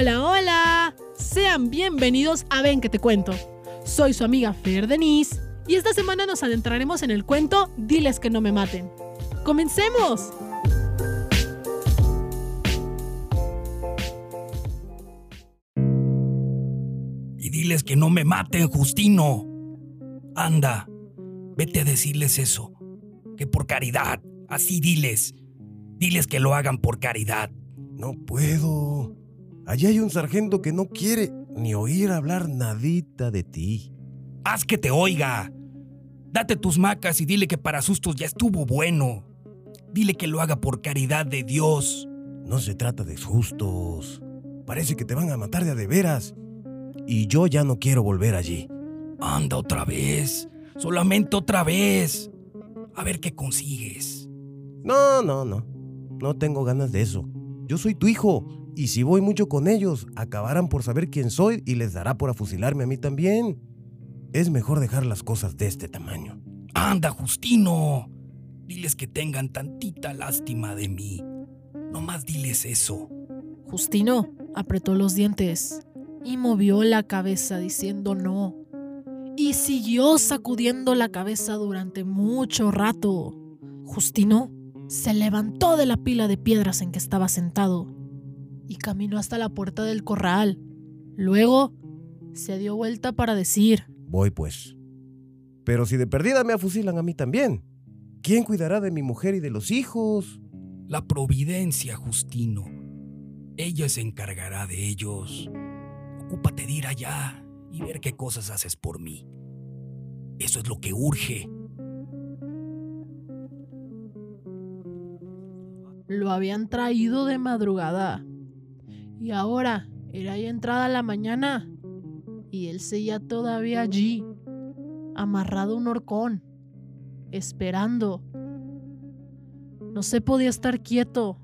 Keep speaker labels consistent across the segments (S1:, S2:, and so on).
S1: Hola, hola. Sean bienvenidos a Ven que te cuento. Soy su amiga Fer Denise y esta semana nos adentraremos en el cuento Diles que no me maten. ¡Comencemos!
S2: Y diles que no me maten, Justino. Anda, vete a decirles eso. Que por caridad, así diles. Diles que lo hagan por caridad.
S3: No puedo. Allí hay un sargento que no quiere ni oír hablar nadita de ti.
S2: Haz que te oiga. Date tus macas y dile que para sustos ya estuvo bueno. Dile que lo haga por caridad de Dios.
S3: No se trata de sustos. Parece que te van a matar de a de veras. Y yo ya no quiero volver allí.
S2: Anda otra vez. Solamente otra vez. A ver qué consigues.
S3: No, no, no. No tengo ganas de eso. Yo soy tu hijo. Y si voy mucho con ellos, acabarán por saber quién soy y les dará por afusilarme a mí también. Es mejor dejar las cosas de este tamaño.
S2: Anda, Justino. Diles que tengan tantita lástima de mí. No más diles eso.
S1: Justino apretó los dientes y movió la cabeza diciendo no. Y siguió sacudiendo la cabeza durante mucho rato. Justino se levantó de la pila de piedras en que estaba sentado y caminó hasta la puerta del corral. Luego se dio vuelta para decir,
S3: Voy pues. Pero si de perdida me afusilan a mí también, ¿quién cuidará de mi mujer y de los hijos?
S2: La providencia, Justino. Ella se encargará de ellos. Ocúpate de ir allá y ver qué cosas haces por mí. Eso es lo que urge.
S1: Lo habían traído de madrugada. Y ahora era ya entrada la mañana. Y él seguía todavía allí, amarrado a un horcón, esperando. No se podía estar quieto.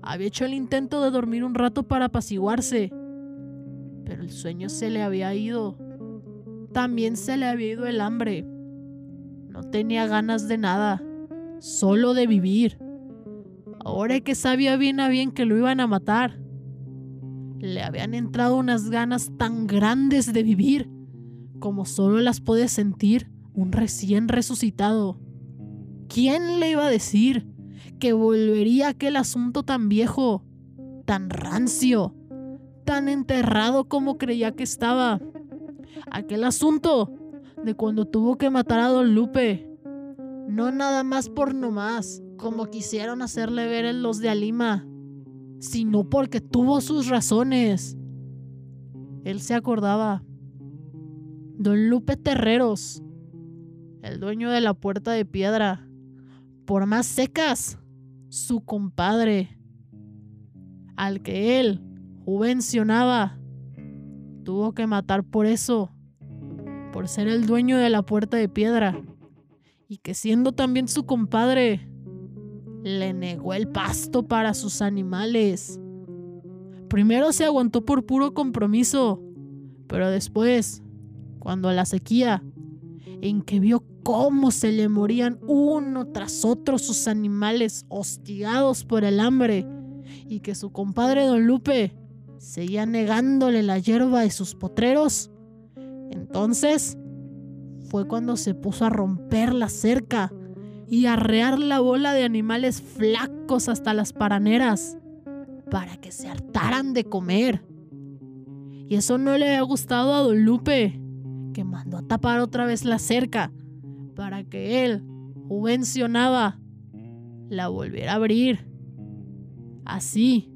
S1: Había hecho el intento de dormir un rato para apaciguarse. Pero el sueño se le había ido. También se le había ido el hambre. No tenía ganas de nada, solo de vivir. Ahora que sabía bien a bien que lo iban a matar, le habían entrado unas ganas tan grandes de vivir como solo las puede sentir un recién resucitado. ¿Quién le iba a decir que volvería aquel asunto tan viejo, tan rancio, tan enterrado como creía que estaba? Aquel asunto de cuando tuvo que matar a Don Lupe. No nada más por nomás, como quisieron hacerle ver en los de Alima, sino porque tuvo sus razones. Él se acordaba. Don Lupe Terreros, el dueño de la puerta de piedra, por más secas, su compadre, al que él juvencionaba, tuvo que matar por eso, por ser el dueño de la puerta de piedra, y que siendo también su compadre, le negó el pasto para sus animales. Primero se aguantó por puro compromiso, pero después, cuando la sequía, en que vio cómo se le morían uno tras otro sus animales hostigados por el hambre, y que su compadre don Lupe seguía negándole la hierba de sus potreros, entonces fue cuando se puso a romper la cerca y arrear la bola de animales flacos hasta las paraneras para que se hartaran de comer. Y eso no le había gustado a Don Lupe, que mandó a tapar otra vez la cerca para que él, juvencionaba, la volviera a abrir. Así,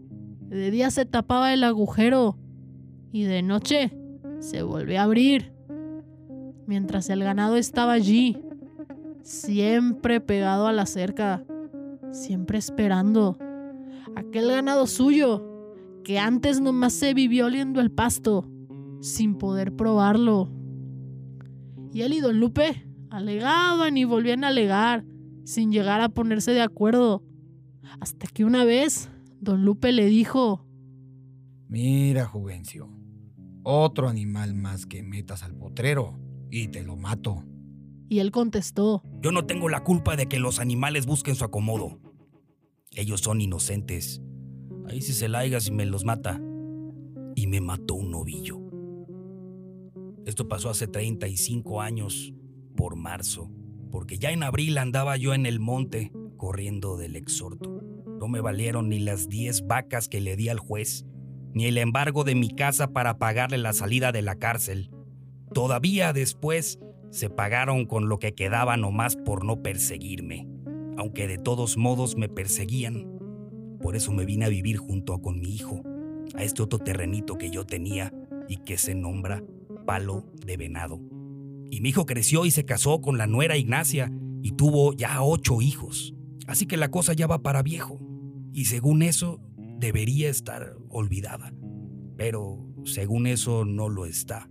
S1: de día se tapaba el agujero y de noche se volvió a abrir. Mientras el ganado estaba allí, siempre pegado a la cerca, siempre esperando. Aquel ganado suyo, que antes nomás se vivió oliendo el pasto, sin poder probarlo. Y él y Don Lupe alegaban y volvían a alegar, sin llegar a ponerse de acuerdo. Hasta que una vez, Don Lupe le dijo,
S4: Mira, Juvencio, otro animal más que metas al potrero y te lo mato.
S1: Y él contestó,
S2: Yo no tengo la culpa de que los animales busquen su acomodo. Ellos son inocentes. Ahí si se laiga si me los mata. y me mató un novillo. Esto pasó hace 35 años, por marzo, porque ya en abril andaba yo en el monte corriendo del exhorto. No me valieron ni las 10 vacas que le di al juez, ni el embargo de mi casa para pagarle la salida de la cárcel. Todavía después se pagaron con lo que quedaba nomás por no perseguirme, aunque de todos modos me perseguían. Por eso me vine a vivir junto con mi hijo, a este otro terrenito que yo tenía y que se nombra Palo de Venado. Y mi hijo creció y se casó con la nuera Ignacia y tuvo ya ocho hijos. Así que la cosa ya va para viejo. Y según eso, debería estar olvidada. Pero según eso, no lo está.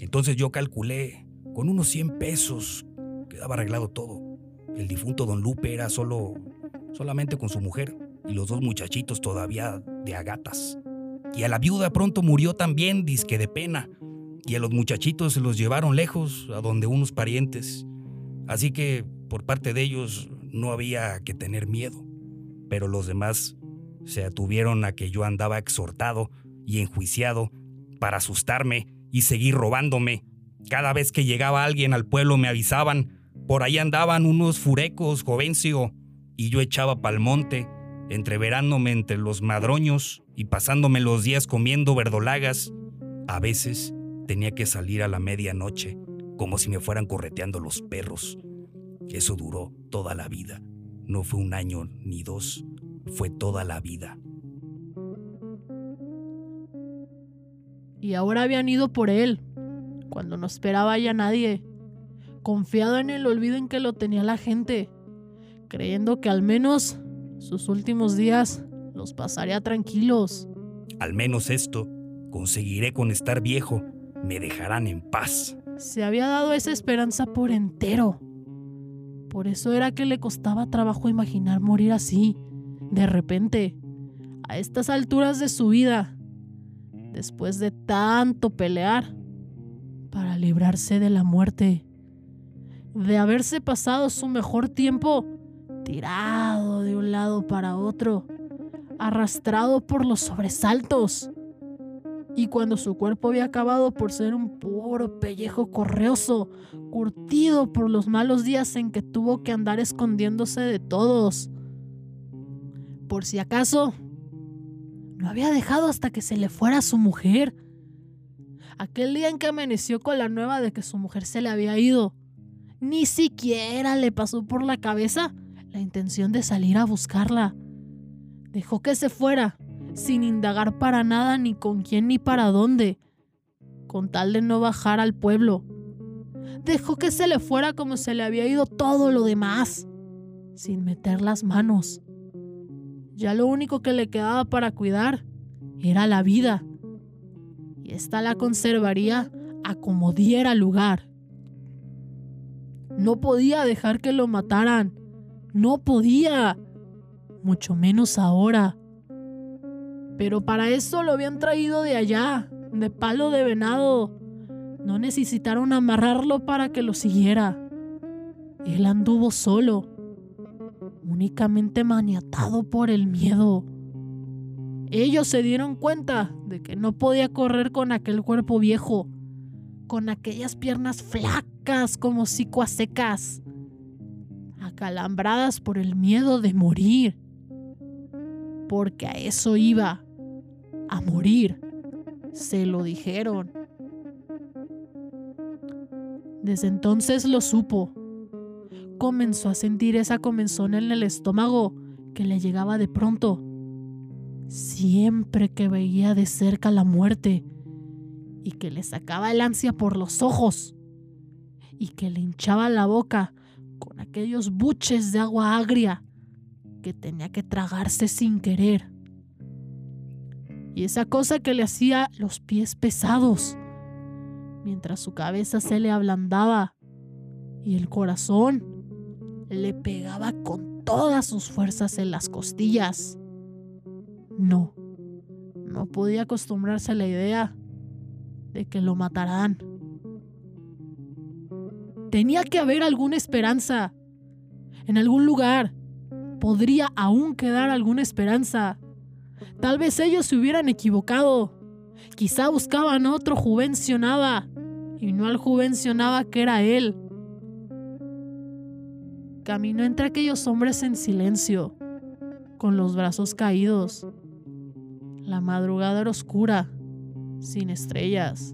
S2: Entonces yo calculé, con unos 100 pesos quedaba arreglado todo. El difunto don Lupe era solo, solamente con su mujer y los dos muchachitos todavía de agatas. Y a la viuda pronto murió también, disque de pena. Y a los muchachitos se los llevaron lejos, a donde unos parientes. Así que por parte de ellos no había que tener miedo. Pero los demás se atuvieron a que yo andaba exhortado y enjuiciado para asustarme y seguir robándome. Cada vez que llegaba alguien al pueblo me avisaban, por ahí andaban unos furecos, jovencio, y yo echaba pa'l monte, entreverándome entre los madroños y pasándome los días comiendo verdolagas. A veces tenía que salir a la medianoche, como si me fueran correteando los perros. Eso duró toda la vida. No fue un año ni dos, fue toda la vida.
S1: Y ahora habían ido por él, cuando no esperaba ya nadie, confiado en el olvido en que lo tenía la gente, creyendo que al menos sus últimos días los pasaría tranquilos.
S2: Al menos esto, conseguiré con estar viejo, me dejarán en paz.
S1: Se había dado esa esperanza por entero. Por eso era que le costaba trabajo imaginar morir así, de repente, a estas alturas de su vida, después de tanto pelear para librarse de la muerte, de haberse pasado su mejor tiempo tirado de un lado para otro, arrastrado por los sobresaltos. Y cuando su cuerpo había acabado por ser un puro pellejo correoso, curtido por los malos días en que tuvo que andar escondiéndose de todos. Por si acaso, lo había dejado hasta que se le fuera su mujer. Aquel día en que amaneció con la nueva de que su mujer se le había ido, ni siquiera le pasó por la cabeza la intención de salir a buscarla. Dejó que se fuera, sin indagar para nada ni con quién ni para dónde, con tal de no bajar al pueblo. Dejó que se le fuera como se le había ido todo lo demás, sin meter las manos. Ya lo único que le quedaba para cuidar era la vida. Y ésta la conservaría a como diera lugar. No podía dejar que lo mataran. No podía. Mucho menos ahora. Pero para eso lo habían traído de allá, de palo de venado. No necesitaron amarrarlo para que lo siguiera. Él anduvo solo únicamente maniatado por el miedo. Ellos se dieron cuenta de que no podía correr con aquel cuerpo viejo, con aquellas piernas flacas como sicuas secas, acalambradas por el miedo de morir, porque a eso iba, a morir, se lo dijeron. Desde entonces lo supo comenzó a sentir esa comenzón en el estómago que le llegaba de pronto. Siempre que veía de cerca la muerte y que le sacaba el ansia por los ojos y que le hinchaba la boca con aquellos buches de agua agria que tenía que tragarse sin querer. Y esa cosa que le hacía los pies pesados, mientras su cabeza se le ablandaba y el corazón le pegaba con todas sus fuerzas en las costillas. No, no podía acostumbrarse a la idea de que lo matarán. Tenía que haber alguna esperanza. En algún lugar podría aún quedar alguna esperanza. Tal vez ellos se hubieran equivocado. Quizá buscaban a otro juvencionaba y no al juvencionaba que era él. Caminó entre aquellos hombres en silencio, con los brazos caídos. La madrugada era oscura, sin estrellas.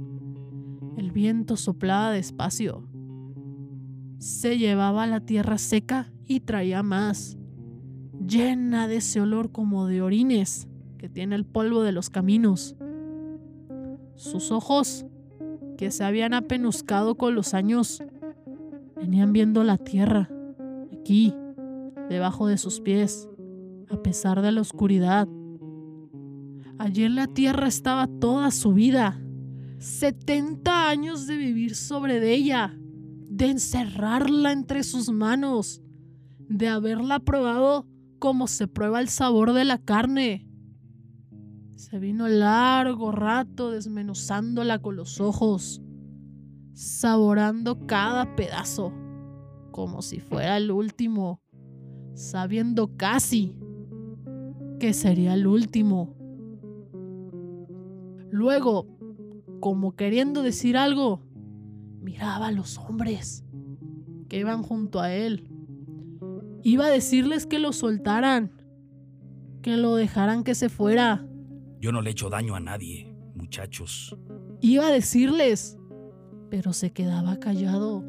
S1: El viento soplaba despacio. Se llevaba la tierra seca y traía más, llena de ese olor como de orines que tiene el polvo de los caminos. Sus ojos, que se habían apenuscado con los años, venían viendo la tierra, aquí, debajo de sus pies, a pesar de la oscuridad. Ayer la tierra estaba toda su vida, 70 años de vivir sobre ella, de encerrarla entre sus manos, de haberla probado como se prueba el sabor de la carne. Se vino largo rato desmenuzándola con los ojos, saborando cada pedazo, como si fuera el último, sabiendo casi que sería el último. Luego, como queriendo decir algo, miraba a los hombres que iban junto a él. Iba a decirles que lo soltaran, que lo dejaran que se fuera.
S2: Yo no le echo daño a nadie, muchachos.
S1: Iba a decirles, pero se quedaba callado.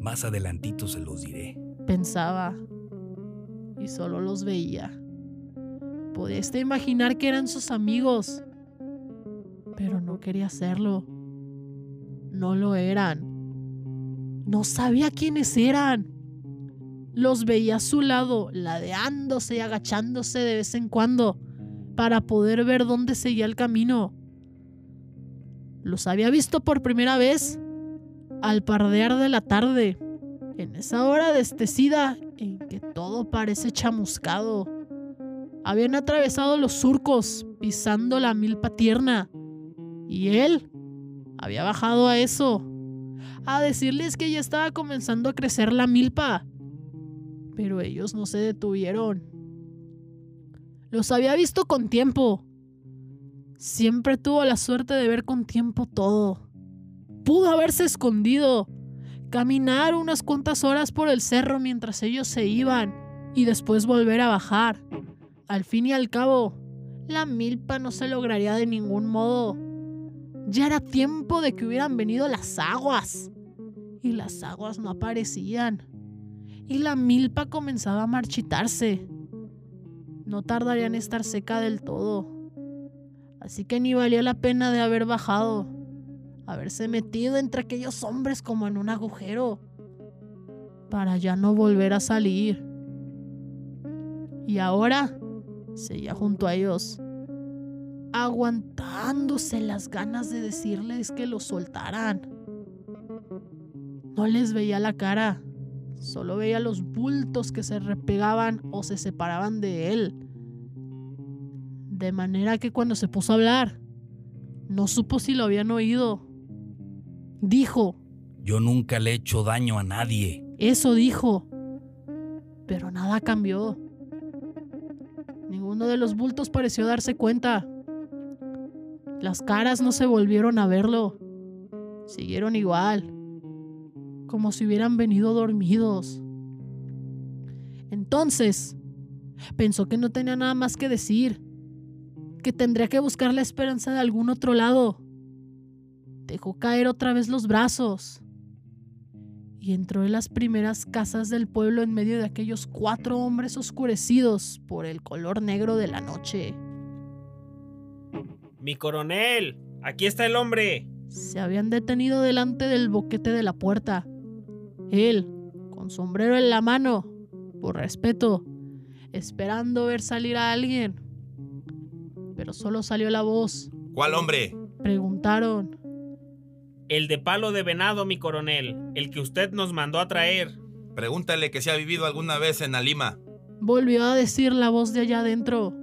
S2: Más adelantito se los diré.
S1: Pensaba y solo los veía. Podía hasta imaginar que eran sus amigos, quería hacerlo. No lo eran. No sabía quiénes eran. Los veía a su lado, ladeándose y agachándose de vez en cuando para poder ver dónde seguía el camino. Los había visto por primera vez al pardear de la tarde, en esa hora destecida en que todo parece chamuscado. Habían atravesado los surcos, pisando la milpa tierna, y él había bajado a eso, a decirles que ya estaba comenzando a crecer la milpa. Pero ellos no se detuvieron. Los había visto con tiempo. Siempre tuvo la suerte de ver con tiempo todo. Pudo haberse escondido, caminar unas cuantas horas por el cerro mientras ellos se iban y después volver a bajar. Al fin y al cabo, la milpa no se lograría de ningún modo. Ya era tiempo de que hubieran venido las aguas. Y las aguas no aparecían. Y la milpa comenzaba a marchitarse no tardaría en estar seca del todo. Así que ni valía la pena de haber bajado, haberse metido entre aquellos hombres como en un agujero, para ya no volver a salir. Y ahora seguía junto a ellos, aguantándose las ganas de decirles que lo soltaran. No les veía la cara Solo veía los bultos que se repegaban o se separaban de él. De manera que cuando se puso a hablar, no supo si lo habían oído. Dijo.
S2: Yo nunca le he hecho daño a nadie.
S1: Eso dijo. Pero nada cambió. Ninguno de los bultos pareció darse cuenta. Las caras no se volvieron a verlo. Siguieron igual como si hubieran venido dormidos. Entonces, pensó que no tenía nada más que decir, que tendría que buscar la esperanza de algún otro lado. Dejó caer otra vez los brazos y entró en las primeras casas del pueblo en medio de aquellos cuatro hombres oscurecidos por el color negro de la noche.
S5: Mi coronel, aquí está el hombre.
S1: Se habían detenido delante del boquete de la puerta. Él, con sombrero en la mano, por respeto, esperando ver salir a alguien. Pero solo salió la voz.
S6: ¿Cuál hombre?
S1: Preguntaron.
S5: El de palo de venado, mi coronel, el que usted nos mandó a traer.
S6: Pregúntale que si ha vivido alguna vez en Alima.
S1: Volvió a decir la voz de allá adentro.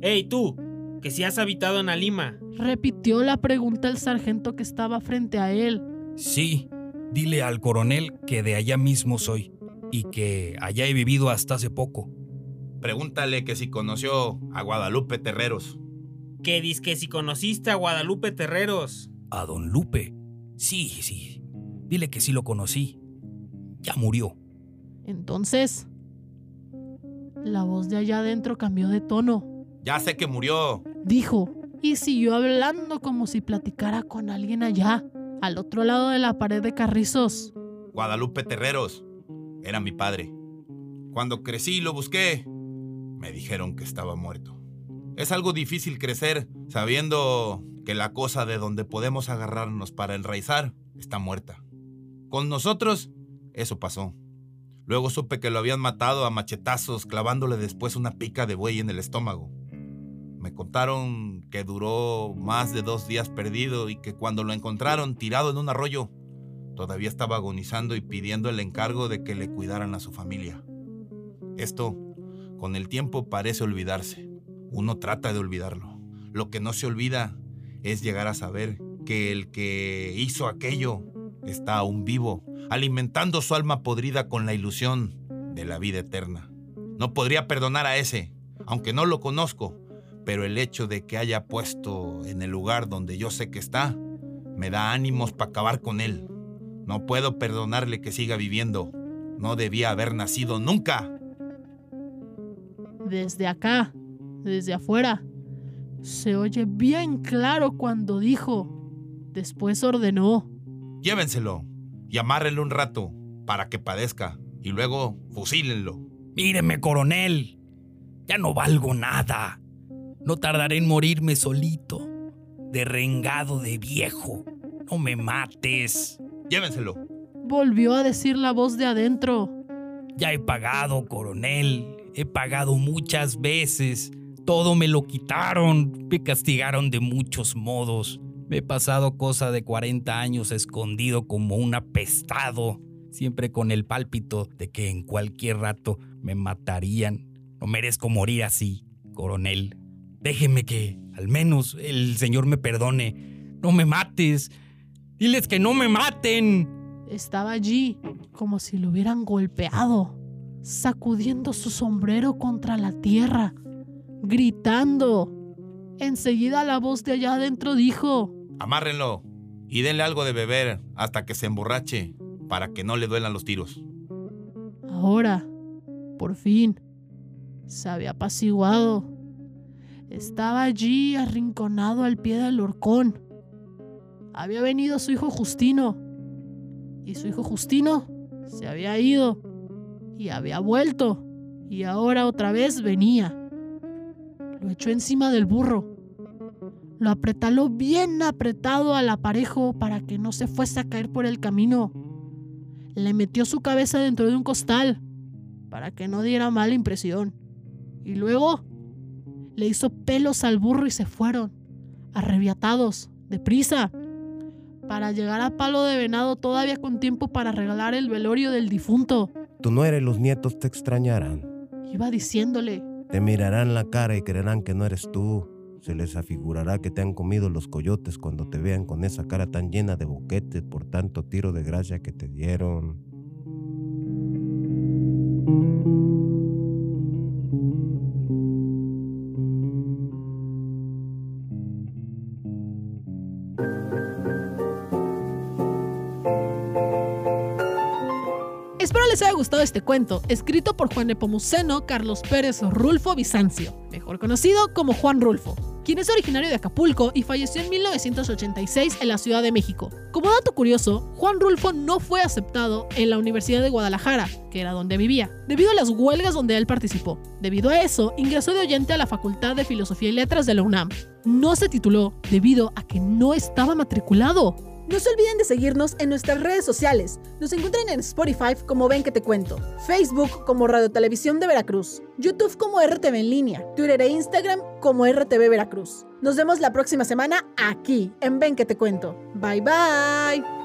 S5: ¡Ey, tú! Que si has habitado en Alima.
S1: Repitió la pregunta el sargento que estaba frente a él.
S2: Sí, Dile al coronel que de allá mismo soy y que allá he vivido hasta hace poco.
S6: Pregúntale que si conoció a Guadalupe Terreros.
S5: Que que si conociste a Guadalupe Terreros.
S2: ¿A don Lupe? Sí, sí. Dile que sí lo conocí. Ya murió.
S1: Entonces, la voz de allá adentro cambió de tono.
S6: Ya sé que murió.
S1: Dijo, y siguió hablando como si platicara con alguien allá, al otro lado de la pared de carrizos.
S6: Guadalupe Terreros. Era mi padre. Cuando crecí y lo busqué, me dijeron que estaba muerto. Es algo difícil crecer sabiendo que la cosa de donde podemos agarrarnos para enraizar está muerta. Con nosotros, eso pasó. Luego supe que lo habían matado a machetazos clavándole después una pica de buey en el estómago. Me contaron que duró más de dos días perdido y que cuando lo encontraron tirado en un arroyo, todavía estaba agonizando y pidiendo el encargo de que le cuidaran a su familia. Esto, con el tiempo, parece olvidarse. Uno trata de olvidarlo. Lo que no se olvida es llegar a saber que el que hizo aquello está aún vivo, alimentando su alma podrida con la ilusión de la vida eterna. No podría perdonar a ese, aunque no lo conozco, pero el hecho de que haya puesto en el lugar donde yo sé que está, me da ánimos para acabar con él. No puedo perdonarle que siga viviendo. No debía haber nacido nunca.
S1: Desde acá, desde afuera, se oye bien claro cuando dijo, después ordenó.
S6: Llévenselo y amárrenlo un rato para que padezca y luego fusílenlo.
S2: Míreme, coronel. Ya no valgo nada. No tardaré en morirme solito, derrengado de viejo. No me mates.
S6: Llévenselo.
S1: Volvió a decir la voz de adentro.
S2: Ya he pagado, coronel. He pagado muchas veces. Todo me lo quitaron. Me castigaron de muchos modos. Me he pasado cosa de 40 años escondido como un apestado, siempre con el pálpito de que en cualquier rato me matarían. No merezco morir así, coronel. Déjeme que al menos el Señor me perdone. No me mates. Diles que no me maten.
S1: Estaba allí, como si lo hubieran golpeado, sacudiendo su sombrero contra la tierra, gritando. Enseguida la voz de allá adentro dijo,
S6: Amárrenlo y denle algo de beber hasta que se emborrache para que no le duelan los tiros.
S1: Ahora, por fin, se había apaciguado. Estaba allí arrinconado al pie del horcón. Había venido su hijo Justino. Y su hijo Justino se había ido. Y había vuelto. Y ahora otra vez venía. Lo echó encima del burro. Lo apretaló bien apretado al aparejo para que no se fuese a caer por el camino. Le metió su cabeza dentro de un costal para que no diera mala impresión. Y luego le hizo pelos al burro y se fueron, arrebiatados, deprisa, para llegar a Palo de Venado todavía con tiempo para regalar el velorio del difunto.
S3: Tu no eres los nietos te extrañarán.
S1: Iba diciéndole.
S3: Te mirarán la cara y creerán que no eres tú. Se les afigurará que te han comido los coyotes cuando te vean con esa cara tan llena de boquetes por tanto tiro de gracia que te dieron.
S1: Este cuento, escrito por Juan Nepomuceno Carlos Pérez Rulfo Bizancio, mejor conocido como Juan Rulfo, quien es originario de Acapulco y falleció en 1986 en la Ciudad de México. Como dato curioso, Juan Rulfo no fue aceptado en la Universidad de Guadalajara, que era donde vivía, debido a las huelgas donde él participó. Debido a eso, ingresó de oyente a la Facultad de Filosofía y Letras de la UNAM. No se tituló debido a que no estaba matriculado.
S7: No se olviden de seguirnos en nuestras redes sociales. Nos encuentran en Spotify como Ven que te cuento, Facebook como Radio Televisión de Veracruz, YouTube como RTV en línea, Twitter e Instagram como RTV Veracruz. Nos vemos la próxima semana aquí en Ven que te cuento. Bye bye.